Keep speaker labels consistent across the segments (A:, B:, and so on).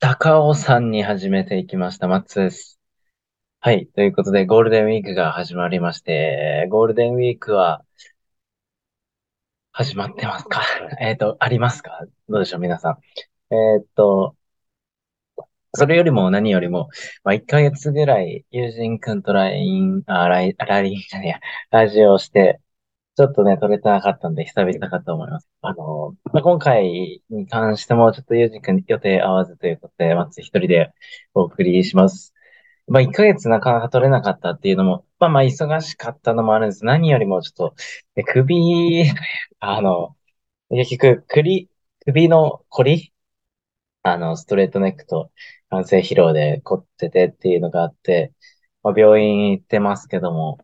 A: 高尾山に始めていきました。マッツです。はい。ということで、ゴールデンウィークが始まりまして、ゴールデンウィークは始まってますか？えっと、ありますか？どうでしょう、皆さん。えーっと、それよりも何よりも、まあ、1ヶ月ぐらい友人くんと LINE、あ、ライン、ラインじゃねえや、ラジオして、ちょっとね、撮れてなかったんで、久々かと思います。あの、まあ、今回に関しても、ちょっとゆうじくん予定合わずということで、まず一人でお送りします。まあ、1ヶ月なかなか撮れなかったっていうのも、まあまあ、忙しかったのもあるんです。何よりもちょっと、え首、あの、結局、首、首の凝りあの、ストレートネックと完成疲労で凝っててっていうのがあって、まあ、病院行ってますけども、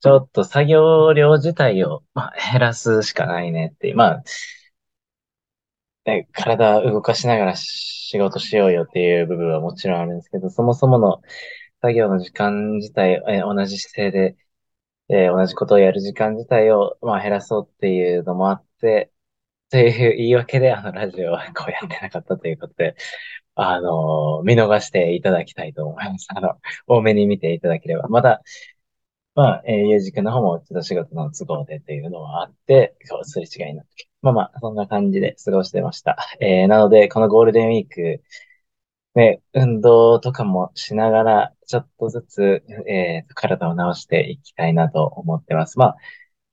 A: ちょっと作業量自体を、まあ、減らすしかないねって、まあ、ね、体動かしながら仕事しようよっていう部分はもちろんあるんですけど、そもそもの作業の時間自体、え同じ姿勢で、え同じことをやる時間自体を、まあ、減らそうっていうのもあって、という言い訳で、あの、ラジオはこうやってなかったということで、あの、見逃していただきたいと思います。あの、多めに見ていただければ。また、まあ、えー、ゆうじくんの方もちょっと仕事の都合でっていうのはあって、そう、すれ違いになって。まあまあ、そんな感じで過ごしてました。えー、なので、このゴールデンウィーク、ね、運動とかもしながら、ちょっとずつ、えー、体を直していきたいなと思ってます。まあ、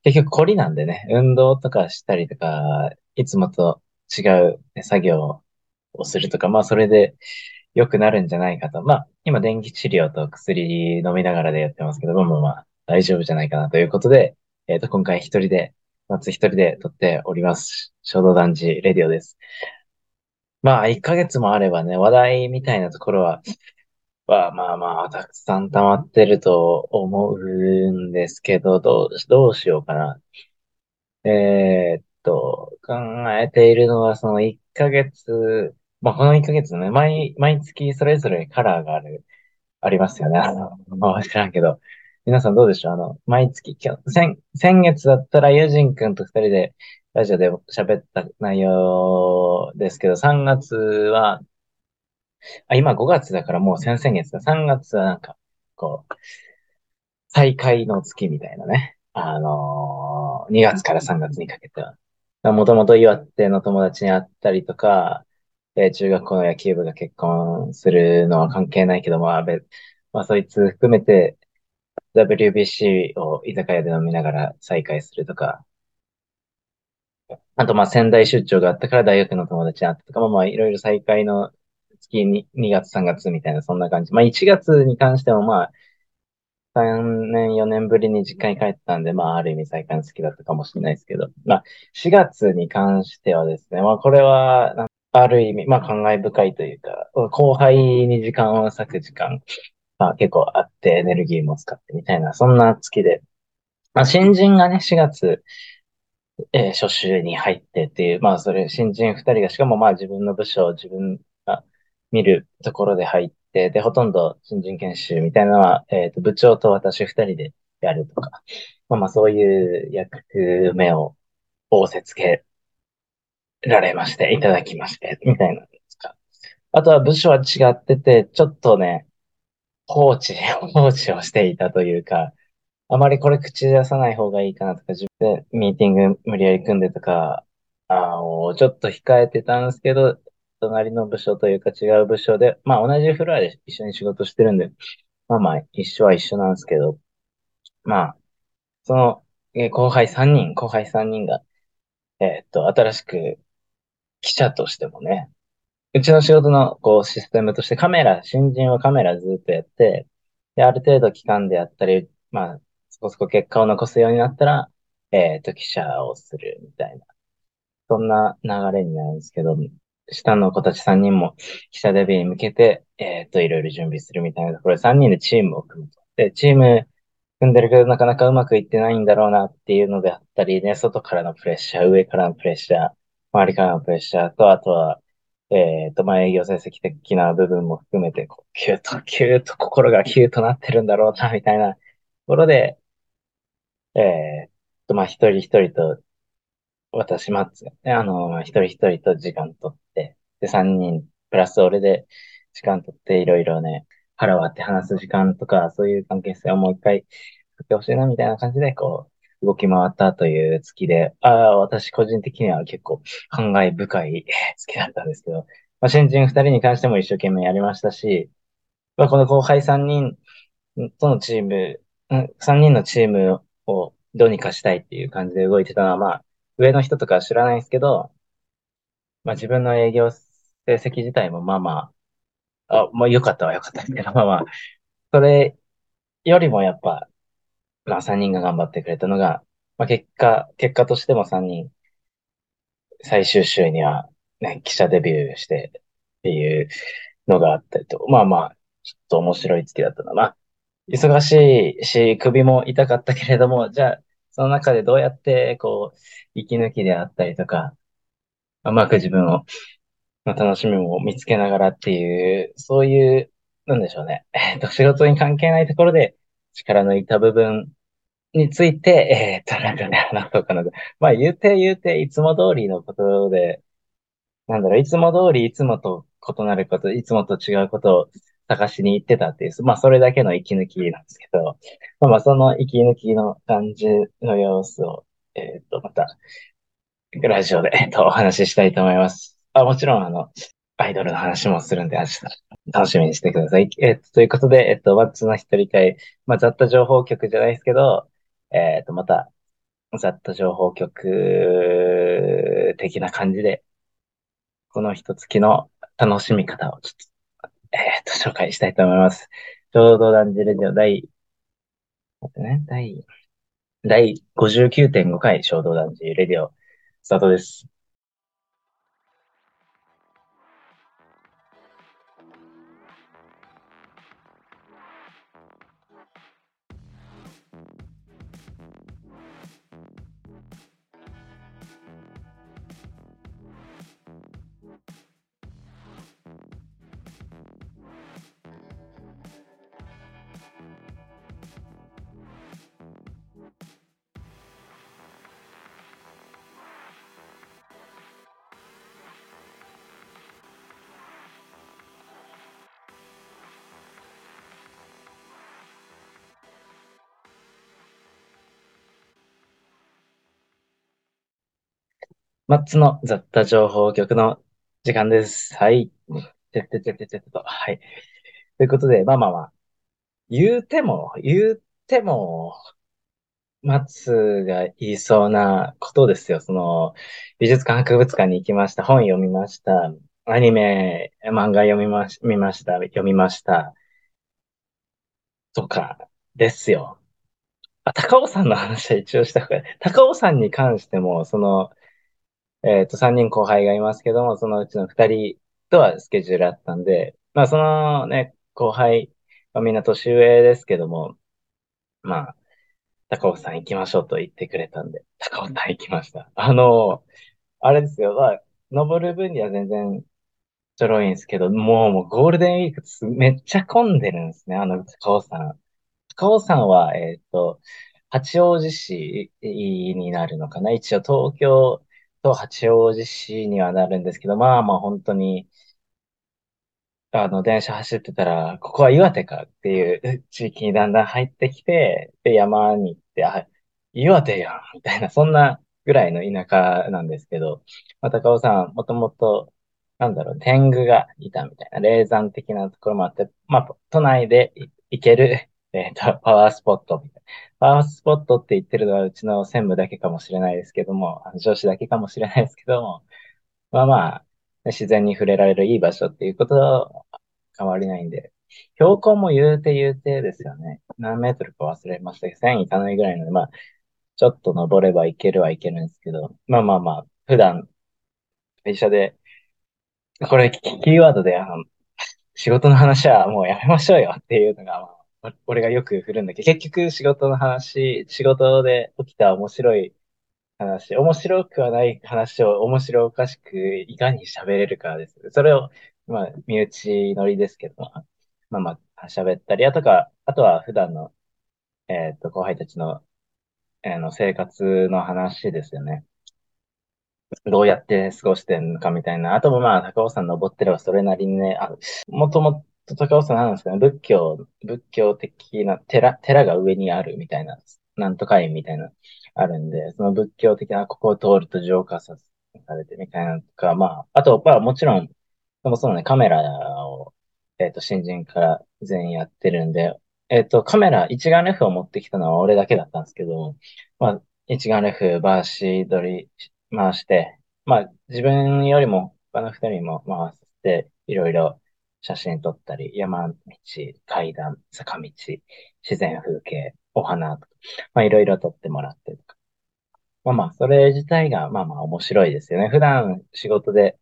A: 結局凝りなんでね、運動とかしたりとか、いつもと違う作業をするとか、まあ、それで良くなるんじゃないかと。まあ、今、電気治療と薬飲みながらでやってますけども、まあまあ、大丈夫じゃないかなということで、えっと、今回一人で、夏一人で撮っております。衝動男児レディオです。まあ、1ヶ月もあればね、話題みたいなところは、まあまあまあ、たくさん溜まってると思うんですけど、どう、どうしようかな。えーっと、考えているのは、その1ヶ月、まあこの1ヶ月ね、毎、毎月それぞれカラーがある、ありますよね。あの、まあ知らんけど。皆さんどうでしょう？あの、毎月、今日、先、先月だったらユジン君と二人でラジオで喋った内容ですけど、3月は、あ、今5月だからもう先々月だ。3月はなんか、こう、再開の月みたいなね。あのー、2月から3月にかけては。もともと岩手の友達に会ったりとか、え中学校の野球部が結婚するのは関係ないけど、まあ、べまあ、そいつ含めて WBC を居酒屋で飲みながら再会するとか、あと、まあ、仙台出張があったから大学の友達に会ったとか、まあ、まあ、いろいろ再会の月に2月3月みたいな、そんな感じ。まあ、1月に関しても、まあ、3年、4年ぶりに実家に帰ったんで、まあ、ある意味再会好きだったかもしれないですけど、まあ、4月に関してはですね、まあ、これは、ある意味、まあ、感慨深いというか、後輩に時間を割く時間、まあ、結構あって、エネルギーも使ってみたいな、そんな月で、まあ、新人がね、4月、えー初習に入ってっていう、まあ、それ、新人二人が、しかもまあ、自分の部署を、自分が見るところで入って、で、ほとんど新人研修みたいなのは、えっと、部長と私二人でやるとか、まあまあ、そういう役目を仰せつけられまして、いただきまして、みたいなんですか。あとは部署は違ってて、ちょっとね、放置、放置をしていたというか、あまりこれ口出さない方がいいかなとか、自分でミーティング無理やり組んでとか、あの、ちょっと控えてたんですけど、隣の部署というか違う部署で、まあ同じフロアで一緒に仕事してるんで、まあまあ一緒は一緒なんですけど、まあ、その、えー後輩3人、後輩3人が、えーっと、新しく記者としてもね、うちの仕事のこうシステムとしてカメラ、新人はカメラずっとやって、で、ある程度期間でやったり、まあ、そこそこ結果を残すようになったら、えっと、記者をするみたいな、そんな流れになるんですけど、下の子たち3人も記者デビューに向けて、えっと、いろいろ準備するみたいなところで3人でチームを組むと。で、チーム組んでるけどなかなかうまくいってないんだろうなっていうのであったりね、外からのプレッシャー、上からのプレッシャー、周りからのプレッシャーと、あとは、えっと、まあ、営業成績的な部分も含めて、こう、キュッと、キュッと、心がキュッとなってるんだろうな、みたいなところで、えっと、まあ、一人一人と、私、マッツね、あの、一人一人と時間取って、で、三人プラス俺で時間取っていろいろね、腹割って話す時間とか、そういう関係性をもう一回作ってほしいなみたいな感じで、こう、動き回ったという月で、ああ、私個人的には結構感慨深い月だったんですけど、まあ、新人二人に関しても一生懸命やりましたし、まあ、この後輩三人とのチーム、三人のチームをどうにかしたいっていう感じで動いてたのは、まあ、上の人とかは知らないんですけど、まあ自分の営業成績自体もまあまあ、あ、まあ良かったは良かったですけど、まあまあ、それよりもやっぱ、まあ3人が頑張ってくれたのが、まあ結果、結果としても3人、最終週にはね、記者デビューしてっていうのがあったりと、まあまあ、ちょっと面白い月だったな。まあ、忙しいし、首も痛かったけれども、じゃあ、その中でどうやって、こう、息抜きであったりとか、うまく自分を、の楽しみも見つけながらっていう、そういう、なんでしょうね。えっと、仕事に関係ないところで力抜いた部分について、えっと、なんかね、話そうかなと。まあ、言うて言うて、いつも通りのことで、なんだろう、いつも通り、いつもと異なること、いつもと違うことを探しに行ってたっていう、まあ、それだけの息抜きなんですけど、まあ、まあ、その息抜きの感じの様子を、えっと、また、ラジオで、えっと、お話ししたいと思います。あ、もちろん、あの、アイドルの話もするんで、明日、楽しみにしてください。えっと、ということで、えっと、ワッツの一人会、まあ、ざっと情報局じゃないですけど、えっと、また、ざっと情報局的な感じで、この一月の楽しみ方をちょっと、えっと、紹介したいと思います。ちょうどダンジレディオ第、待ってね、第、第59.5回衝動男児レディオスタートです。マッツの雑多情報局の時間です。はい。てってててててと。はい。ということで、まあまあまあ。言うても、言うても、マツが言いそうなことですよ。その、美術館博物館に行きました。本読みました。アニメ、漫画読みまし、見ました。読みました。とか、ですよ。あ、高尾さんの話は一応した方が、高尾さんに関しても、その、えっと、3人後輩がいますけども、そのうちの2人とはスケジュールあったんで、まあ、そのね、後輩はみんな年上ですけども、まあ、高尾さん行きましょうと言ってくれたんで、高尾さん行きました。あの、あれですよ、まあ、登る分には全然ちょろいんですけど、もう、もうゴールデンウィークめっちゃ混んでるんですね、あの高尾さん。高尾さんは、えっと、八王子市になるのかな？一応東京と八王子市にはなるんですけど、まあまあ本当に、あの、電車走ってたら、ここは岩手かっていう地域にだんだん入ってきて、で、山に行って、あ、岩手やんみたいな、そんなぐらいの田舎なんですけど、まあ、高尾さん、もともと、なんだろう、天狗がいたみたいな、霊山的なところもあって、まあ、都内で行ける、えっと、パワースポットみたいな。パワースポットって言ってるのはうちの専務だけかもしれないですけども、上司だけかもしれないですけども、まあまあ、自然に触れられるいい場所っていうことは変わりないんで、標高も言うて言うてですよね。何メートルか忘れましたけど、1000いかないぐらいので、まあ、ちょっと登ればいけるはいけるんですけど、まあまあまあ、普段、会社で、これキーワードで、あの、仕事の話はもうやめましょうよっていうのが、まあ、俺がよく振るんだけ？ど、結局仕事の話、仕事で起きた面白い話、面白くはない話を面白おかしくいかに喋れるかです。それを、まあ、身内乗りですけど、まあまあ、喋ったり、あとか、あとは普段の、えっと、後輩たちの、えー、の生活の話ですよね。どうやって過ごしてんのかみたいな。あともまあ、高尾山登ってればそれなりにね、あもともと高尾山なんですかね、仏教、仏教的な寺、寺が上にあるみたいな、なんとか院みたいな、あるんで、その仏教的な、ここを通ると浄化されてみたいなとか、まあ、あと、まあもちろん、そもそもね、カメラを、えっ、と、新人から全員やってるんで、えっ、と、カメラ、一眼レフを持ってきたのは俺だけだったんですけど、まあ、一眼レフ、バーシー撮り回して、まあ、自分よりも他の二人も回して、いろいろ写真撮ったり、山道、階段、坂道、自然風景、お花とか、まあ、いろいろ撮ってもらってとか。まあまあ、それ自体が、まあまあ面白いですよね。普段仕事で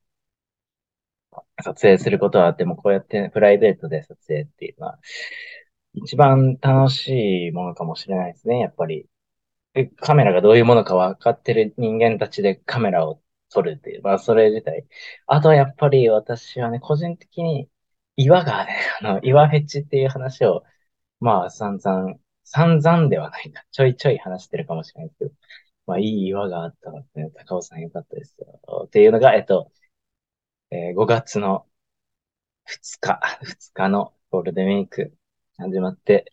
A: 撮影することはあっても、こうやってプライベートで撮影っていうのは、一番楽しいものかもしれないですね、やっぱり。カメラがどういうものか分かってる人間たちでカメラを撮るっていう、まあそれ自体。あとはやっぱり私はね、個人的に岩がね、あの、岩フェチっていう話を、まあ散々、散々ではないな。ちょいちょい話してるかもしれないけど、まあいい岩があったので、ね、高尾さんよかったですよ。っていうのが、えっと、えー、5月の2日、2日のゴールデンウィーク始まって、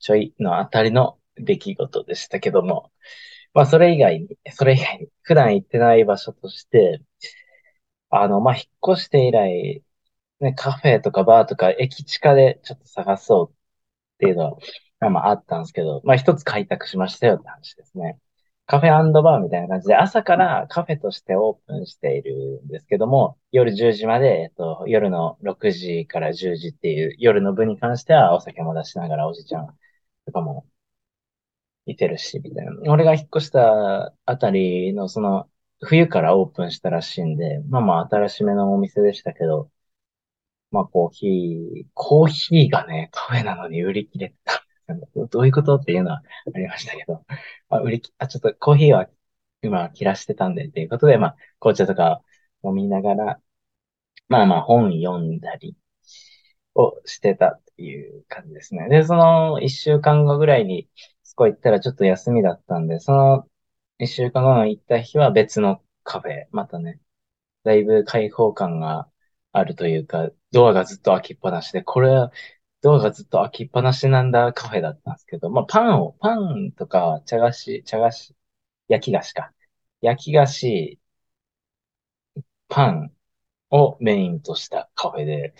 A: ちょいのあたりの出来事でしたけども、まあそれ以外に、それ以外に、普段行ってない場所として、あの、まあ引っ越して以来、ね、カフェとかバーとか駅地下でちょっと探そうっていうのは、まああったんですけど、まあ一つ開拓しましたよって話ですね。カフェバーみたいな感じで、朝からカフェとしてオープンしているんですけども、夜10時まで、えっと、夜の6時から10時っていう夜の部に関してはお酒も出しながらおじちゃんとかもいてるし、みたいな。俺が引っ越したあたりのその冬からオープンしたらしいんで、まあまあ新しめのお店でしたけど、まあコーヒー、コーヒーがね、カフェなのに売り切れてた。どういうことっていうのはありましたけど、あ、売りき、あ、ちょっとコーヒーは今切らしてたんで、っていうことで、まあ、紅茶とか飲みながら、まあまあ本読んだりをしてたっていう感じですね。で、その一週間後ぐらいに、そこ行ったらちょっと休みだったんで、その一週間後の行った日は別のカフェ、またね、だいぶ開放感があるというか、ドアがずっと開きっぱなしで、これはドアがずっと開きっぱなしなんだカフェだったんですけど、まあパンを、パンとか茶菓子、茶菓子、焼き菓子か。焼き菓子、パンをメインとしたカフェで、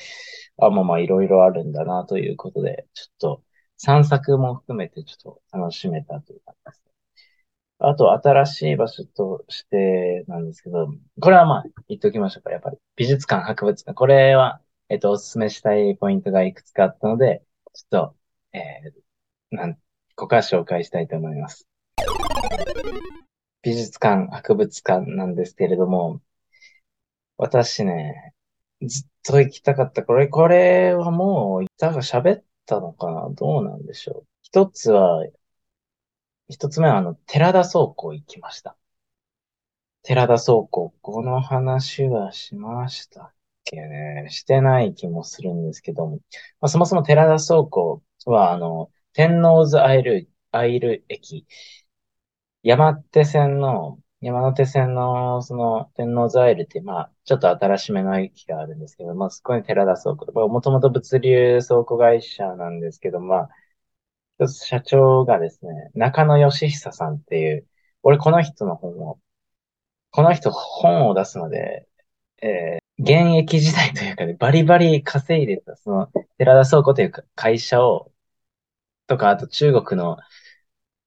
A: あ、まあまあいろいろあるんだなということで、ちょっと散策も含めてちょっと楽しめたという感じです。あと、新しい場所としてなんですけど、これはまあ言っておきましょうか。やっぱり美術館、博物館。これはえっと、お勧めしたいポイントがいくつかあったので、ちょっと、えー、なん、ここから紹介したいと思います。美術館、博物館なんですけれども、私ね、ずっと行きたかった。これ、これはもう、板が喋ったのかな？どうなんでしょう。一つは、一つ目はあの、寺田倉庫行きました。寺田倉庫、この話はしましたっけね、してない気もするんですけども、まあ、そもそも寺田倉庫は、あの、天王洲アイル、アイル駅、山手線の、山手線の、その、天王洲アイルって、まあ、ちょっと新しめの駅があるんですけど、まあ、そこに寺田倉庫、もともと物流倉庫会社なんですけど、まあ、社長がですね、中野義久さんっていう、俺この人の本を、この人本を出すので、えー現役時代というかね、バリバリ稼いでた、その、寺田倉庫というか会社を、とか、あと中国の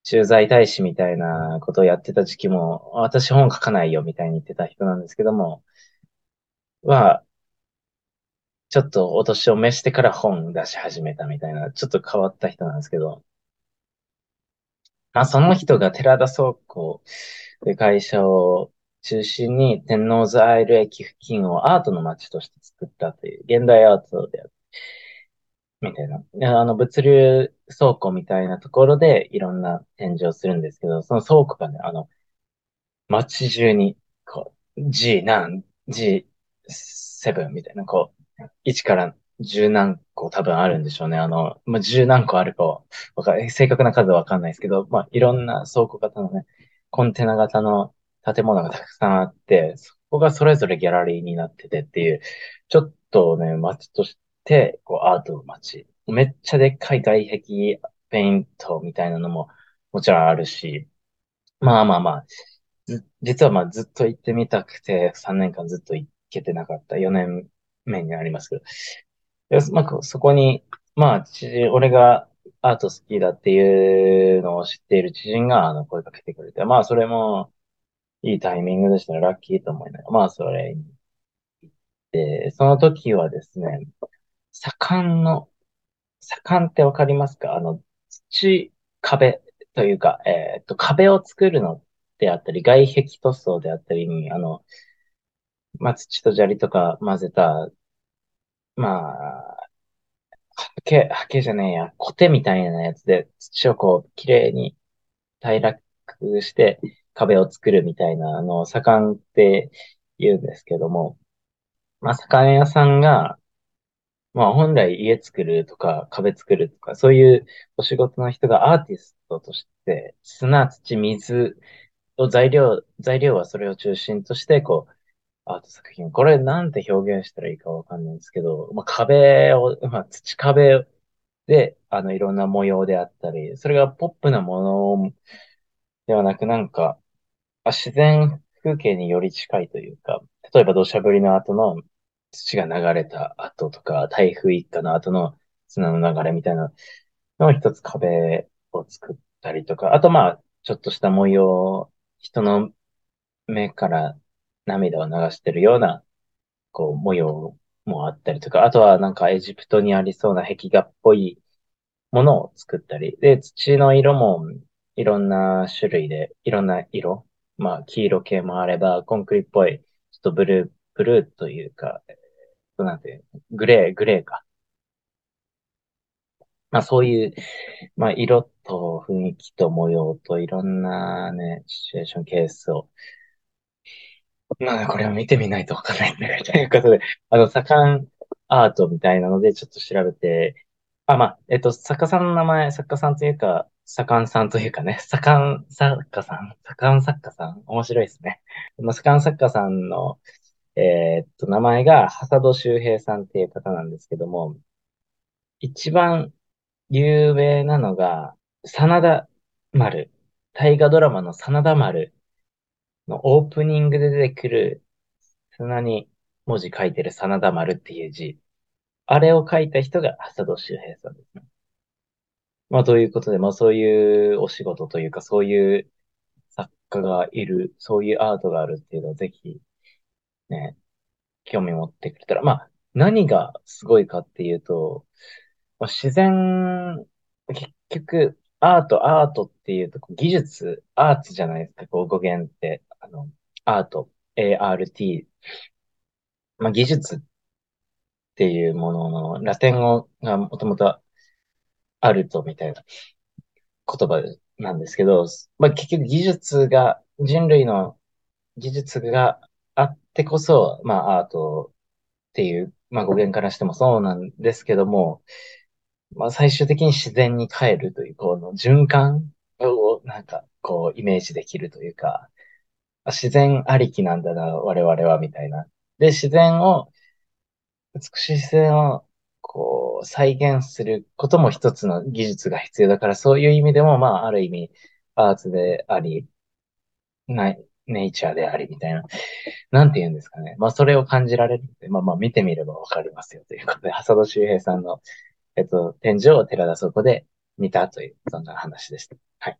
A: 駐在大使みたいなことをやってた時期も、私本書かないよみたいに言ってた人なんですけども、は、ちょっとお年を召してから本出し始めたみたいな、ちょっと変わった人なんですけど、まあ、その人が寺田倉庫という会社を中心に天王洲アイル駅付近をアートの街として作ったという、現代アートである。みたいな。あの、物流倉庫みたいなところでいろんな展示をするんですけど、その倉庫がね、あの、街中に、こう、G 何、G7 みたいな、こう、1から10何個多分あるんでしょうね。あの、まあ、10何個あるかわか正確な数はわかんないですけど、まあ、いろんな倉庫型のね、コンテナ型の建物がたくさんあって、そこがそれぞれギャラリーになっててっていう、ちょっとね、街として、こう、アートの街。めっちゃでっかい外壁、ペイントみたいなのももちろんあるし、まあまあまあ、実はまあずっと行ってみたくて、3年間ずっと行けてなかった4年目になりますけど、まあ、そこに、まあ、俺がアート好きだっていうのを知っている知人が、あの、声かけてくれて、まあ、それも、いいタイミングでしたね。ラッキーと思いながら、まあ、それに行って、その時はですね、盛んの、盛んってわかりますか？あの、土壁というか、えっと、壁を作るのであったり、外壁塗装であったりに、あの、まあ、土と砂利とか混ぜた、まあ、ハケ、ハケじゃねえや、コテみたいなやつで土をこう、綺麗に平らくして壁を作るみたいな、あの、盛んって言うんですけども、まあ、盛屋さんが、まあ、本来家作るとか壁作るとか、そういうお仕事の人がアーティストとして、砂、土、水を材料、材料はそれを中心として、こう、アート作品。これなんて表現したらいいかわかんないんですけど、まあ、壁を、まあ、土壁で、あの、いろんな模様であったり、それがポップなものではなく、なんか、あ自然風景により近いというか、例えば土砂降りの後の土が流れた後とか、台風一過の後の砂の流れみたいなのを一つ壁を作ったりとか、あとまあ、ちょっとした模様、人の目から涙を流してるような、こう、模様もあったりとか、あとはなんかエジプトにありそうな壁画っぽいものを作ったり、で、土の色もいろんな種類で、いろんな色、まあ、黄色系もあれば、コンクリっぽい、ちょっとブルー、ブルーというか、なんて、グレー、グレーか。まあそういう、まあ色と雰囲気と模様といろんなね、シチュエーションケースをまあ、これを見てみないとわかんないんだということで、あの、盛んアートみたいなので、ちょっと調べて、あ、まあ、えっと、作家さんの名前、作家さんというか、盛んさんというかね、盛ん作家さん、盛ん作家さん、面白いですね。盛ん作家さんの、えー、っと、名前が、ハド周平さんっていう方なんですけども、一番有名なのが、真田丸、大河ドラマの真田丸オープニングで出てくる砂に文字書いてる真田丸っていう字。あれを書いた人が浅戸周平さんですね。まあ、ということで、まあ、そういうお仕事というか、そういう作家がいる、そういうアートがあるっていうのをぜひ、ね、興味持ってくれたら、まあ、何がすごいかっていうと、まあ、自然、結局、アート、アートっていうと、技術、アーツじゃないですか、こう語源って。あの、アート、ART。まあ、技術っていうものの、ラテン語がもともとあるとみたいな言葉なんですけど、まあ、結局技術が、人類の技術があってこそ、まあ、アートっていう、まあ、語源からしてもそうなんですけども、まあ、最終的に自然に帰るという、この循環をなんか、こう、イメージできるというか、自然ありきなんだな、我々は、みたいな。で、自然を、美しい自然を、こう、再現することも一つの技術が必要だから、そういう意味でも、まあ、ある意味、アーツであり、ない、ネイチャーであり、みたいな。なんて言うんですかね。まあ、それを感じられるので、まあまあ、見てみればわかりますよ、ということで、浅戸周平さんのえっと、展示を寺田倉庫で見たという、そんな話でした。はい。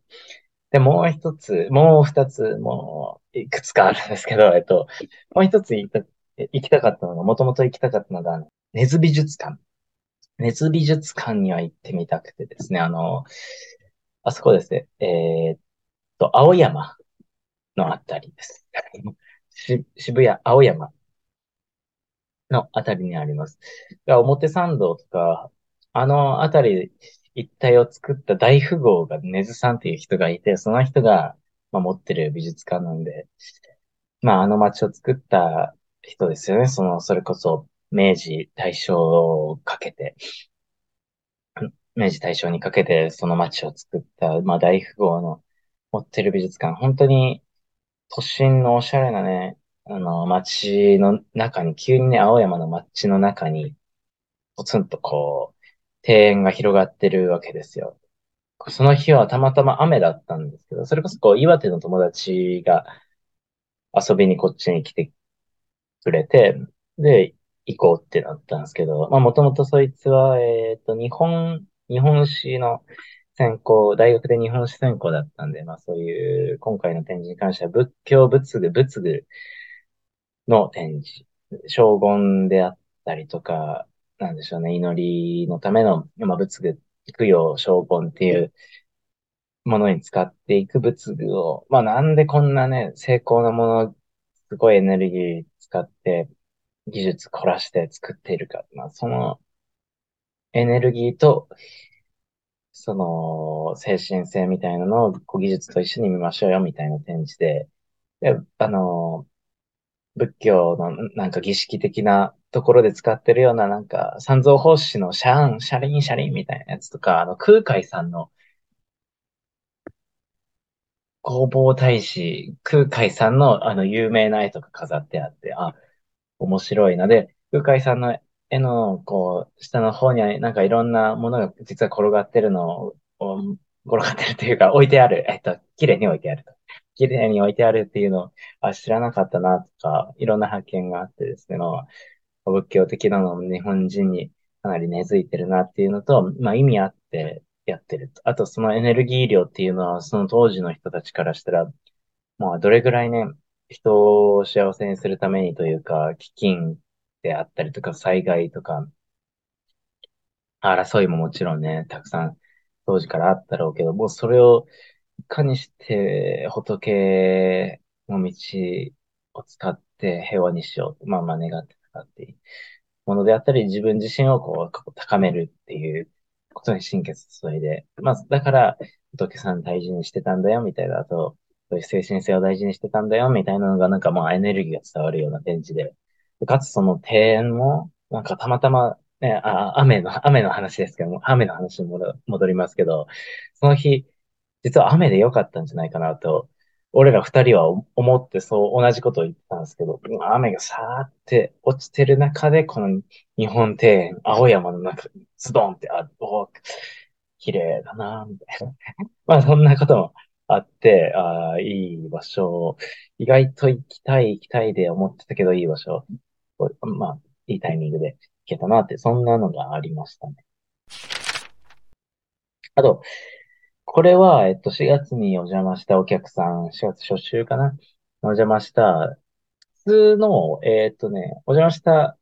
A: で、もう一つ、もう二つ、もういくつかあるんですけど、えっと、もう一つ行きたかったのが、もともと行きたかったのが、根津美術館。根津美術館には行ってみたくてですね、あの、あそこですね、えー、っと、青山のあたりです。渋谷、青山のあたりにあります。表参道とか、あのあたり一帯を作った大富豪が根津さんっていう人がいて、その人が、まあ、持ってる美術館なんで、まああの街を作った人ですよね。その、それこそ明治大正をかけて、明治大正にかけてその街を作った、まあ大富豪の持ってる美術館、本当に都心のおしゃれなね、あの、街の中に、急にね、青山の街の中に、ポツンとこう、庭園が広がってるわけですよ。その日はたまたま雨だったんですけど、それこそこう、岩手の友達が遊びにこっちに来てくれて、で、行こうってなったんですけど、まあもともとそいつは、えっと、日本、日本史の専攻、大学で日本史専攻だったんで、まあそういう、今回の展示に関しては仏教仏具、仏具の展示、荘厳であったりとか、なんでしょうね、祈りのための、ま仏具、供養、荘厳っていうものに使っていく仏具を、まあなんでこんなね、精巧なもの、すごいエネルギー使って、技術凝らして作っているか。まあそのエネルギーと、その精神性みたいなのをこう技術と一緒に見ましょうよみたいな展示で、で、あの、仏教のなんか儀式的なところで使ってるようななんか三蔵法師のシャーン、シャリンシャリンみたいなやつとか、あの空海さんの弘法大師、空海さんのあの有名な絵とか飾ってあって、あ、面白いので、空海さんの絵のこう、下の方にはなんかいろんなものが実は転がってるのを、転がってるというか置いてある。えっと、綺麗に置いてあると。綺麗に置いてあるっていうのを、あ、知らなかったなとか、いろんな発見があってですね、まあ、仏教的なのも日本人にかなり根付いてるなっていうのと、まあ意味あってやってると。あとそのエネルギー量っていうのは、その当時の人たちからしたら、まあどれぐらいね、人を幸せにするためにというか、飢饉であったりとか、災害とか、争いももちろんね、たくさん当時からあったろうけど、もうそれをかにして仏の道を使って平和にしよう、まあまあ願ってかかっていいものであったり、自分自身をこう高めるっていうことに心血注いで、まあだから仏さん大事にしてたんだよみたいな、あと、そういう精神性を大事にしてたんだよみたいなのがなんかまあエネルギーが伝わるような展示で、かつその庭園も、なんかたまたまね、あ、雨の、雨の話ですけども、雨の話に戻りますけど、その日、実は雨で良かったんじゃないかなと、俺ら二人は思ってそう同じことを言ったんですけど、雨がさーって落ちてる中で、この日本庭園、青山の中にズドンってあ、お綺麗だなみたいな。まあそんなこともあって、ああ、いい場所、意外と行きたい行きたいで思ってたけどいい場所、まあいいタイミングで行けたなって、そんなのがありましたね。あと、これは、えっと、4月にお邪魔したお客さん、4月初週かな？お邪魔した、普通の、えっとね、お邪魔した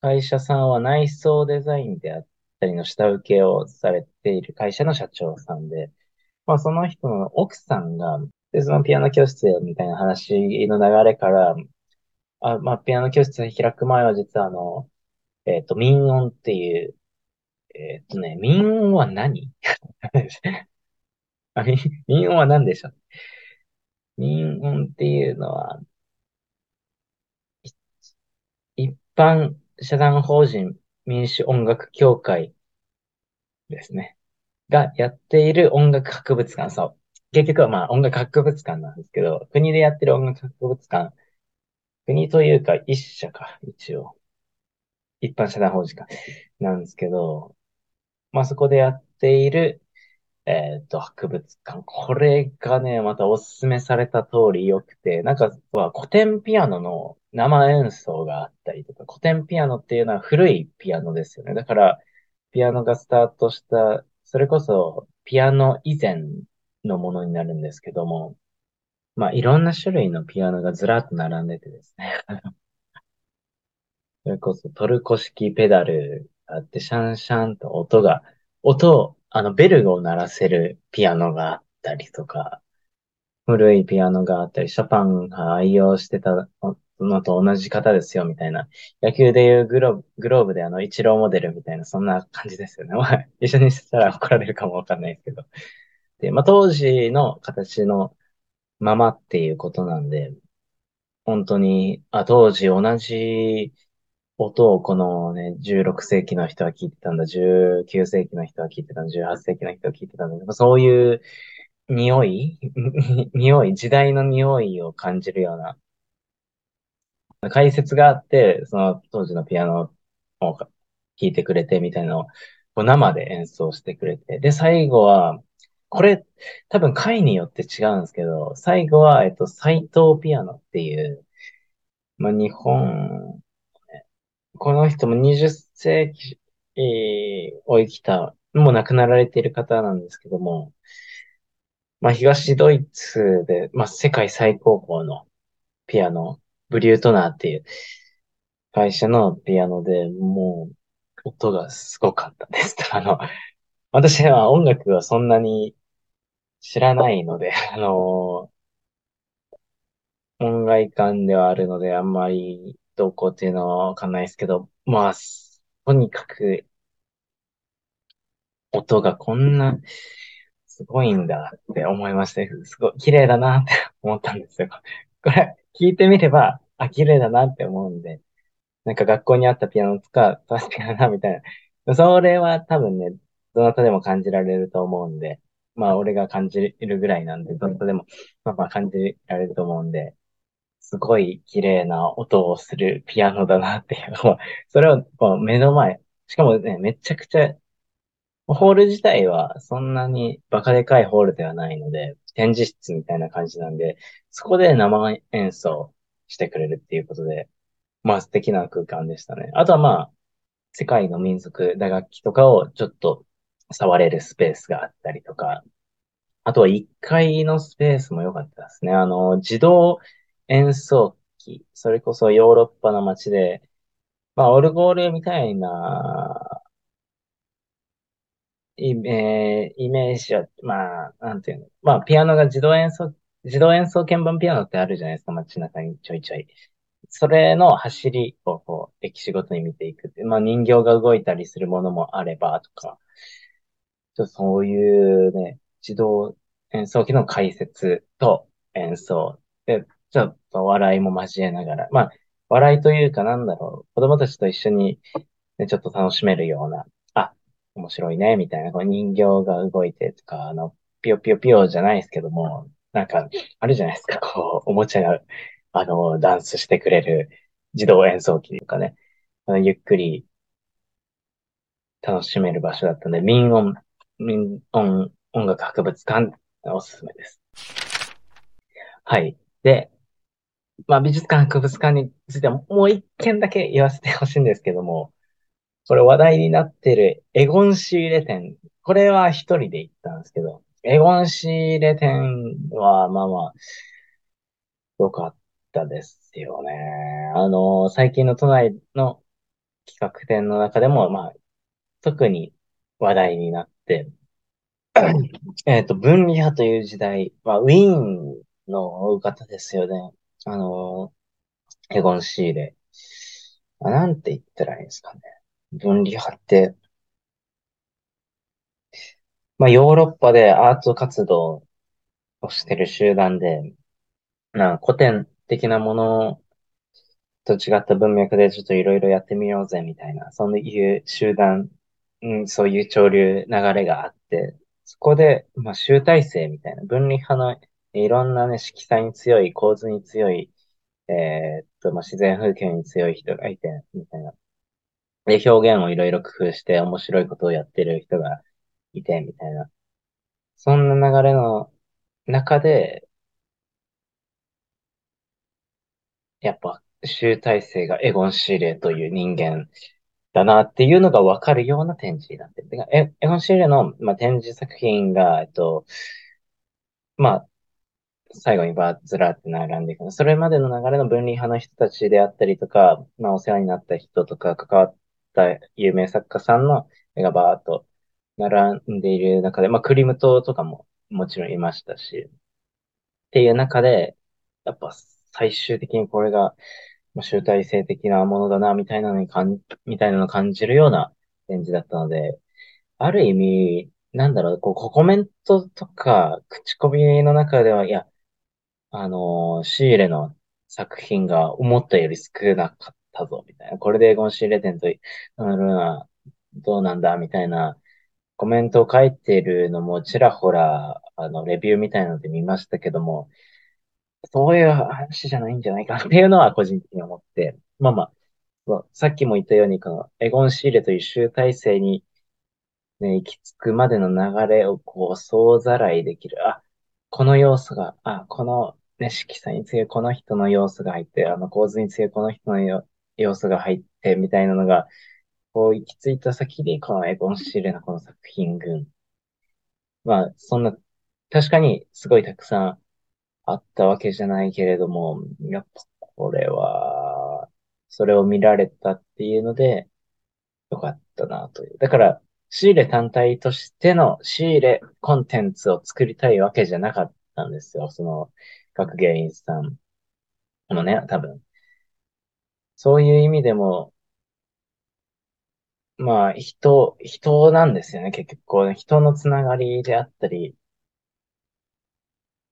A: 会社さんは内装デザインであったりの下請けをされている会社の社長さんで、まあその人の奥さんが、で、そのピアノ教室みたいな話の流れから、あ、まあピアノ教室開く前は実はあの、えっと、民音っていう、えっとね、民音は何？あ、民音は何でしょう？民音っていうのは、一般社団法人民主音楽協会ですね。がやっている音楽博物館。そう。結局はまあ音楽博物館なんですけど、国でやってる音楽博物館。国というか一社か、一応。一般社団法人か。なんですけど、まあそこでやっているえっと、博物館。これがね、またおすすめされた通り良くて、なんか、古典ピアノの生演奏があったりとか、古典ピアノっていうのは古いピアノですよね。だから、ピアノがスタートした、それこそ、ピアノ以前のものになるんですけども、まあ、いろんな種類のピアノがずらっと並んでてですね。それこそトルコ式ペダルあって、シャンシャンと音が、音あの、ベルを鳴らせるピアノがあったりとか、古いピアノがあったり、ショパンが愛用してたのと同じ方ですよ、みたいな。野球でいうグログローブであの、イチローモデルみたいな、そんな感じですよね。まあ、一緒にしたら怒られるかもわかんないですけど。で、まあ、当時の形のままっていうことなんで、本当に、あ、当時同じ音をこのね、16世紀の人は聞いてたんだ、19世紀の人は聞いてたんだ、18世紀の人は聞いてたんだ、そういう匂い 匂い、時代の匂いを感じるような解説があって、その当時のピアノを弾いてくれてみたいなのを生で演奏してくれて、で、最後は、これ、多分回によって違うんですけど、最後は、えっと、斎藤ピアノっていう、まあ、日本、この人も20世紀、を生きた、もう亡くなられている方なんですけども、まあ、東ドイツで、まあ、世界最高峰のピアノ、ブリュートナーっていう会社のピアノで、もう、音がすごかったです。あの、私は音楽はそんなに知らないので、あの、音楽館ではあるので、あんまりどうこうっていうのはわかんないですけど、まあ、とにかく、音がこんな、すごいんだって思いまして、すごい綺麗だなって思ったんですよ。これ、聞いてみれば、あ、綺麗だなって思うんで、なんか学校にあったピアノ使う、確かだな、みたいな。それは多分ね、どなたでも感じられると思うんで、まあ俺が感じるぐらいなんで、どなたでも、まあまあ感じられると思うんで、すごい綺麗な音をするピアノだなっていう。それをこう目の前。しかもね、めちゃくちゃ、ホール自体はそんなにバカでかいホールではないので、展示室みたいな感じなんで、そこで生演奏してくれるっていうことで、まあ素敵な空間でしたね。あとはまあ、世界の民族打楽器とかをちょっと触れるスペースがあったりとか、あとは1階のスペースも良かったですね。あの、自動演奏機、それこそヨーロッパの街で、まあ、オルゴールみたいな、イメージは、まあ、なんていうの。まあ、ピアノが自動演奏、自動演奏鍵盤ピアノってあるじゃないですか、街中にちょいちょい。それの走りをこう、歴史ごとに見ていく。まあ、人形が動いたりするものもあれば、とか、ちょっとそういうね、自動演奏機の解説と演奏で、ちょっと笑いも交えながら、まあ、笑いというかなんだろう、子供たちと一緒に、ね、ちょっと楽しめるような、あ、面白いね、みたいな、こう人形が動いてとか、あの、ピヨピヨピヨじゃないですけども、なんか、あるじゃないですか、こう、おもちゃが、あの、ダンスしてくれる自動演奏機というかね、ゆっくり楽しめる場所だったので、民音、民音音楽博物館、おすすめです。はい。で、まあ、美術館、博物館についてはもう一件だけ言わせてほしいんですけども、これ話題になってるエゴン仕入れ店。これは一人で行ったんですけど、エゴン仕入れ店は、まあまあ、良かったですよね。あの、最近の都内の企画展の中でも、まあ、特に話題になって、えっと、分離派という時代は、ウィーンの方ですよね。あの、エゴン・シーレ。あ、なんて言ったらいいんですかね。分離派って、まあ、ヨーロッパでアート活動をしてる集団で、な古典的なものと違った文脈でちょっといろいろやってみようぜみたいな、そういう集団、うん、そういう潮流流れがあって、そこで、まあ、集大成みたいな、分離派のいろんなね、色彩に強い、構図に強い、えー、っと、まあ、自然風景に強い人がいて、みたいな。で、表現をいろいろ工夫して面白いことをやってる人がいて、みたいな。そんな流れの中で、やっぱ集大成がエゴン・シーレという人間だなっていうのがわかるような展示になってる。エゴン・シーレの、まあ、展示作品が、えっと、まあ、最後にバーずらって並んでいく。それまでの流れの分離派の人たちであったりとか、まあお世話になった人とか関わった有名作家さんの絵がバーっと並んでいる中で、まあクリムトとかももちろんいましたし、っていう中で、やっぱ最終的にこれが集大成的なものだな、みたいなのに感じ、みたいなのを感じるような展示だったので、ある意味、なんだろう、こう、コメントとか、口コミの中では、いや、あの、シーレの作品が思ったより少なかったぞ、みたいな。これでエゴンシーレ展となるのどうなんだ、みたいなコメントを書いているのもちらほら、あの、レビューみたいなので見ましたけども、そういう話じゃないんじゃないかっていうのは個人的に思って、まあまあ、さっきも言ったように、このエゴン・シーレという集大成に、ね、行き着くまでの流れをこう、総ざらいできる。あ、この要素が、あ、この、ね、色彩に強いこの人の要素が入って、あの構図に強いこの人の要素が入って、みたいなのが、こう行き着いた先で、このエゴン・シーレのこの作品群。まあ、そんな、確かにすごいたくさんあったわけじゃないけれども、やっぱこれは、それを見られたっていうので、よかったなという。だから、仕入れ単体としての仕入れコンテンツを作りたいわけじゃなかったんですよ。その、学芸員さんのね、多分。そういう意味でも、まあ、人、人なんですよね、結局。こう、人のつながりであったり、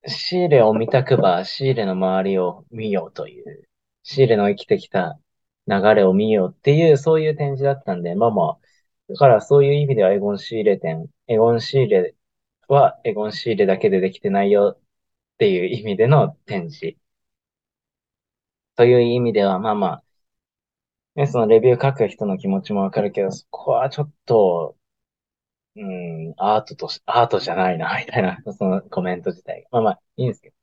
A: シーレを見たくば、シーレの周りを見ようという、シーレの生きてきた流れを見ようっていう、そういう展示だったんで、まあまあ、だからそういう意味ではエゴンシーレ展、エゴンシーレはエゴンシーレだけでできてないよっていう意味での展示。という意味では、まあまあ、ね、そのレビュー書く人の気持ちもわかるけど、そこはちょっと、うん、アートとし、アートじゃないな、みたいな、そのコメント自体が。まあまあ、いいんですけど。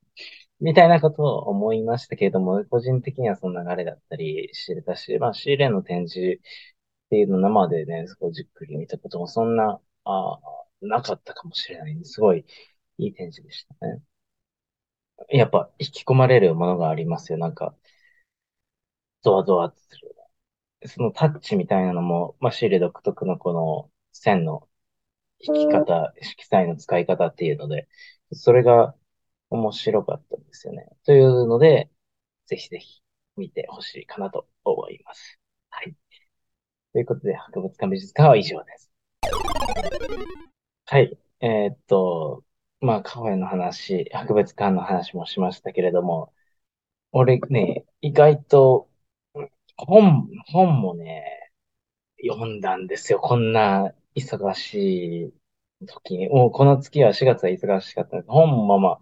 A: みたいなことを思いましたけれども、個人的にはその流れだったり知れたし、まあ、シーレンの展示っていうの生でね、そこをじっくり見たこともそんな、ああなかったかもしれないすごいいい展示でしたね。やっぱ引き込まれるものがありますよ。なんか、ゾワゾワする。そのタッチみたいなのも、まあ、シーレ独特のこの線の引き方、色彩の使い方っていうので、それが面白かったんですよね。というので、ぜひぜひ見てほしいかなと思います。はい。ということで、博物館美術館は以上です。はい。えー、っと、まあ、カフェの話、博物館の話もしましたけれども、俺ね、意外と、本、本もね、読んだんですよ。こんな忙しい時に。もうこの月は4月は忙しかった。本もまあ、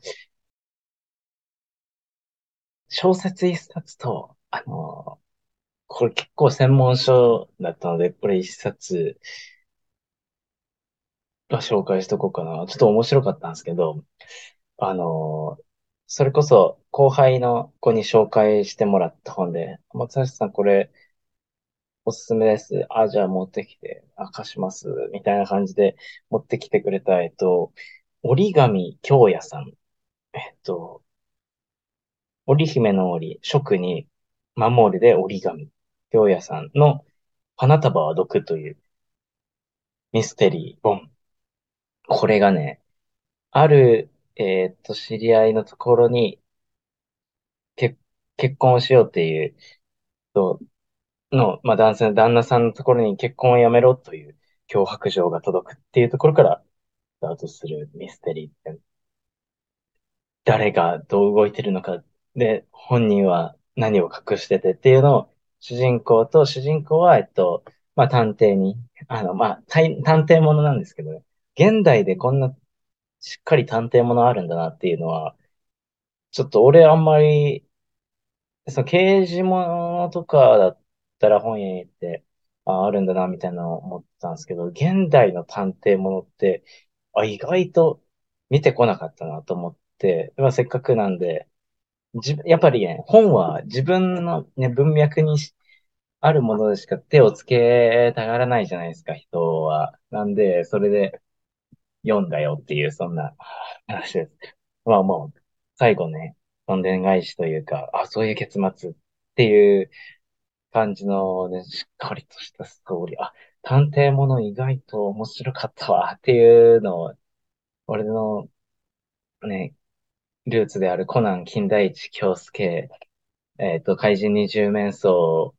A: 小説一冊と、あの、これ結構専門書だったので、これ一冊紹介しとこうかな。ちょっと面白かったんですけど、あの、それこそ後輩の子に紹介してもらった本で、松橋さんこれおすすめです。あ、じゃあ持ってきて、あ、貸します。みたいな感じで持ってきてくれた、えっと、折り紙京也さん。えっと、織姫の織、職に守るで折り紙。京也さんの花束は毒というミステリー本。これがね、ある、えーっと、知り合いのところに、け、結婚をしようっていう、と、の、まあ、男性の旦那さんのところに結婚をやめろという脅迫状が届くっていうところからスタートするミステリー、誰がどう動いてるのか、で、本人は何を隠しててっていうのを、主人公と主人公は、えっと、まあ、探偵に、あの、まあ、探偵ものなんですけどね、現代でこんなしっかり探偵ものあるんだなっていうのは、ちょっと俺あんまり、その刑事ものとかだったら本屋に行って、あ、あるんだな、みたいなのを思ったんですけど、現代の探偵ものって、あ、意外と見てこなかったなと思って、まあ、せっかくなんで、じ、やっぱりね、本は自分のね、文脈にあるものでしか手をつけたがらないじゃないですか、人は。なんで、それで読んだよっていう、そんな話です。まあもう、最後ね、どんでん返しというか、あ、そういう結末っていう感じのね、しっかりとしたストーリー。あ、探偵もの意外と面白かったわっていうのを、俺のね、ルーツであるコナン金田一京介、えっと、怪人二十面相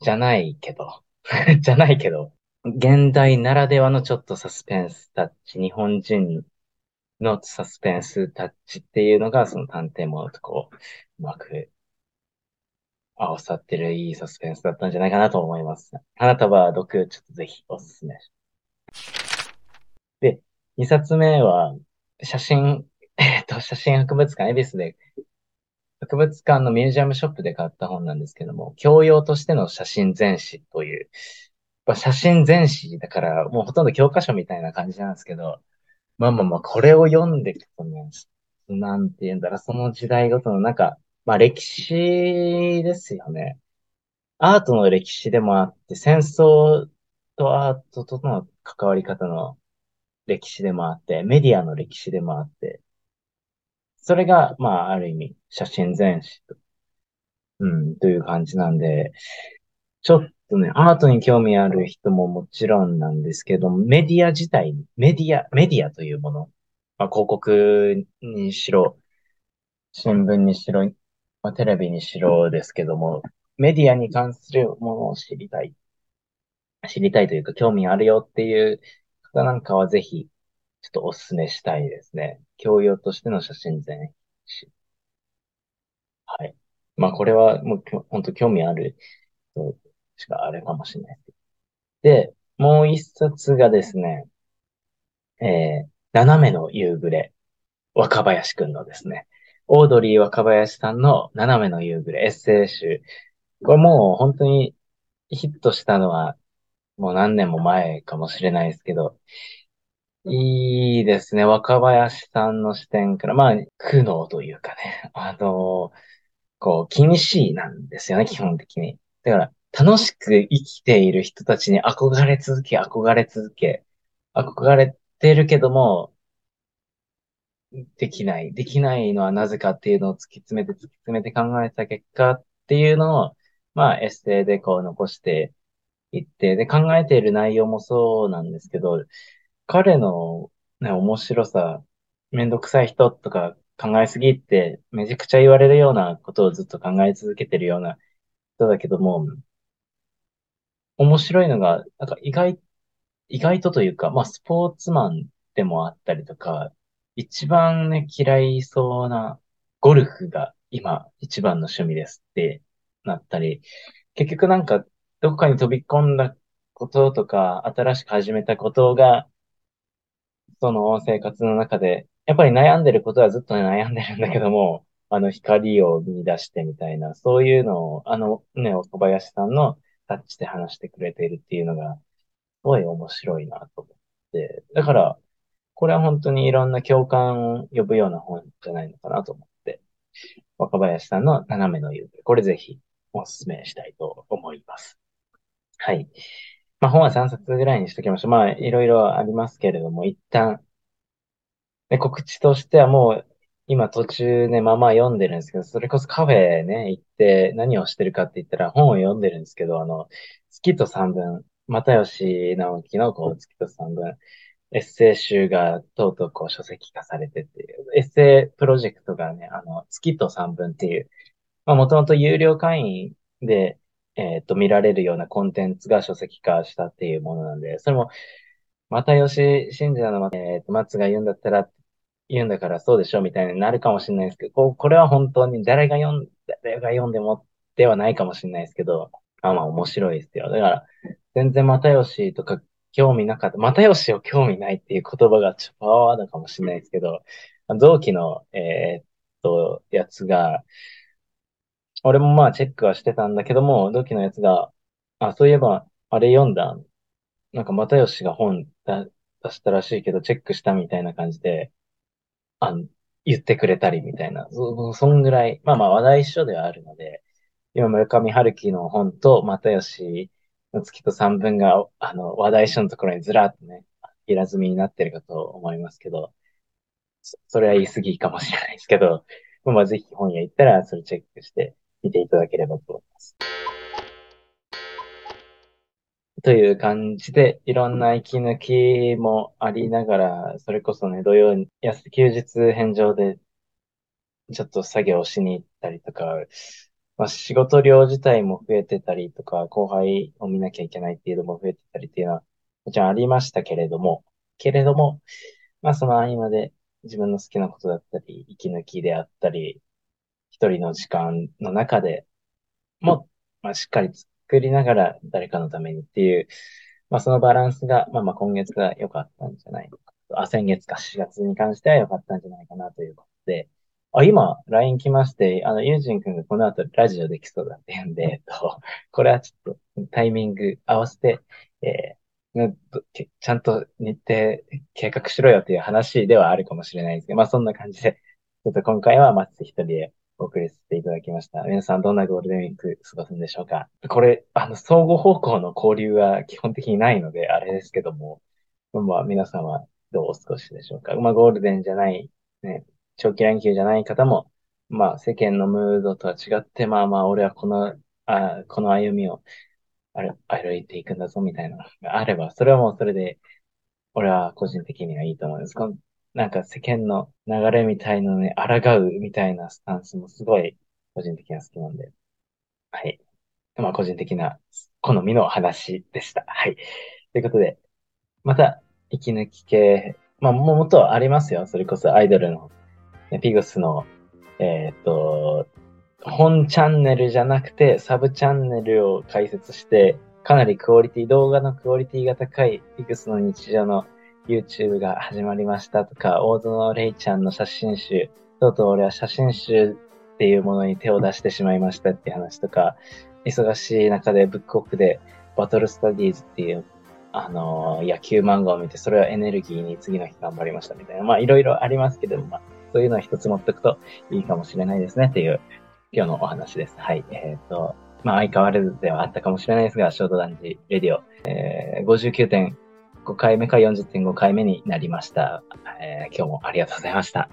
A: じゃないけど、じゃないけど、現代ならではのちょっとサスペンスタッチ、日本人のサスペンスタッチっていうのが、その探偵ものとこう、うまく合わさってるいいサスペンスだったんじゃないかなと思います。あなたは毒、ちょっとぜひおすすめします。2冊目は、写真、えっと、写真博物館、恵比寿で、博物館のミュージアムショップで買った本なんですけども、教養としての写真全史という、ま写真全史だから、もうほとんど教科書みたいな感じなんですけど、まあまあまあ、これを読んでいくとね、なんて言うんだろう、その時代ごとのなんか、まあ歴史ですよね。アートの歴史でもあって、戦争とアートとの関わり方の歴史でもあって、メディアの歴史でもあって、それが、まあ、ある意味、写真全史と、うん、という感じなんで、ちょっとね、アートに興味ある人ももちろんなんですけど、メディア自体、メディア、メディアというもの、まあ、広告にしろ、新聞にしろ、まあ、テレビにしろですけども、メディアに関するものを知りたい。知りたいというか、興味あるよっていう方なんかはぜひ、ちょっとお勧めしたいですね。教養としての写真全史。はい。まあ、これはもう、本当興味あるしかあれかもしれないで。もう一冊がですね、えー、斜めの夕暮れ。若林くんのですね。オードリー若林さんの斜めの夕暮れエッセイ集。これもう本当にヒットしたのはもう何年も前かもしれないですけど、いいですね。若林さんの視点から、まあ、苦悩というかね、あの、こう、禁止なんですよね、基本的に。だから、楽しく生きている人たちに憧れ続け、憧れ続け、憧れてるけども、できない。できないのはなぜかっていうのを突き詰めて突き詰めて考えた結果っていうのを、まあ、エッセイでこう残していって、で、考えている内容もそうなんですけど、彼のね、面白さ、めんどくさい人とか考えすぎってめちゃくちゃ言われるようなことをずっと考え続けてるような人だけども、面白いのが、なんか意外、意外とというか、まあスポーツマンでもあったりとか、一番ね、嫌いそうなゴルフが今一番の趣味ですってなったり、結局なんかどこかに飛び込んだこととか、新しく始めたことが、その生活の中で、やっぱり悩んでることはずっと悩んでるんだけども、あの光を見出してみたいな、そういうのを、あのね、小林さんのタッチで話してくれているっていうのが、すごい面白いなと思って。だから、これは本当にいろんな共感を呼ぶような本じゃないのかなと思って。若林さんの斜めの夕暮これぜひお勧めしたいと思います。はい。まあ、本は3冊ぐらいにしときましょう。まあ、いろいろありますけれども、一旦、で告知としてはもう、今途中ね、まあまあ読んでるんですけど、それこそカフェね、行って何をしてるかって言ったら本を読んでるんですけど、あの、月と三分、又吉直樹のこう月と三分、エッセイ集がとうとうこう書籍化されてっていう、エッセイプロジェクトがね、あの、月と三分っていう、まあもともと有料会員で、えっと、見られるようなコンテンツが書籍化したっていうものなんで、それも、又吉信者の、えっと、松が言うんだったら、言うんだからそうでしょみたいになるかもしれないですけど、ここれは本当に誰が読ん、誰が読んでもではないかもしれないですけど、あまあ面白いですよ。だから、全然又吉とか興味なかった。又吉を興味ないっていう言葉がちょっとパワーワードかもしれないですけど、同期の、えー、っと、やつが、俺もまあチェックはしてたんだけども、同期のやつが、あ、そういえば、あれ読んだ。なんか、又吉が本出したらしいけど、チェックしたみたいな感じで、あの言ってくれたりみたいな。そ、そんぐらい、まあまあ話題一緒ではあるので、今村上春樹の本と又吉の月と三分が、あの、話題書のところにずらっとね、平積みになってるかと思いますけど、そそれは言い過ぎかもしれないですけど、まあぜひ本屋行ったらそれチェックして見ていただければと思います。という感じで、いろんな息抜きもありながら、それこそね、土曜に、休日返上で、ちょっと作業しに行ったりとか、まあ、仕事量自体も増えてたりとか、後輩を見なきゃいけないっていうのも増えてたりっていうのは、もちろんありましたけれども、けれども、まあその合間で自分の好きなことだったり、息抜きであったり、一人の時間の中でも、まあしっかり作りながら誰かのためにっていう、まあそのバランスが、まあまあ今月が良かったんじゃないか。あ、先月か。4月に関しては良かったんじゃないかなということで、あ、今、LINE 来まして、あの、ユージン君がこの後ラジオできそうだって言うんで、えっと、これはちょっとタイミング合わせて、えー、ちゃんと日程計画しろよっていう話ではあるかもしれないですけど、まあそんな感じで、ちょっと今回は松一人でお送りさせていただきました。皆さんどんなゴールデンウィーク過ごすんでしょうか？これ、あの、相互方向の交流は基本的にないので、あれですけども、まあ皆さんはどうお過ごしでしょうか？まあゴールデンじゃない、ね、長期連休じゃない方も、まあ世間のムードとは違って、まあまあ俺はこの、あこの歩みをあれ歩いていくんだぞみたいなのがあれば、それはもうそれで、俺は個人的にはいいと思います。なんか世間の流れみたいのに抗うみたいなスタンスもすごい個人的には好きなんで。はい。まあ個人的な好みの話でした。はい。ということで、また息抜き系、まあももとありますよ。それこそアイドルのピグスの、えっ、と、本チャンネルじゃなくて、サブチャンネルを開設して、かなりクオリティ、動画のクオリティが高いピグスの日常の YouTube が始まりましたとか、大園レイちゃんの写真集、とうとう俺は写真集っていうものに手を出してしまいましたっていう話とか、忙しい中でブックオフでバトルスタディーズっていう、あのー、野球漫画を見て、それをエネルギーに次の日頑張りましたみたいな。まあいろいろありますけど、まあそういうのを一つ持っておくといいかもしれないですねっていう今日のお話です。はい。えっ、ー、と、まあ相変わらずではあったかもしれないですが、ショートダンジレディオ、えー、5回目か40.5回目になりました。えー、今日もありがとうございました。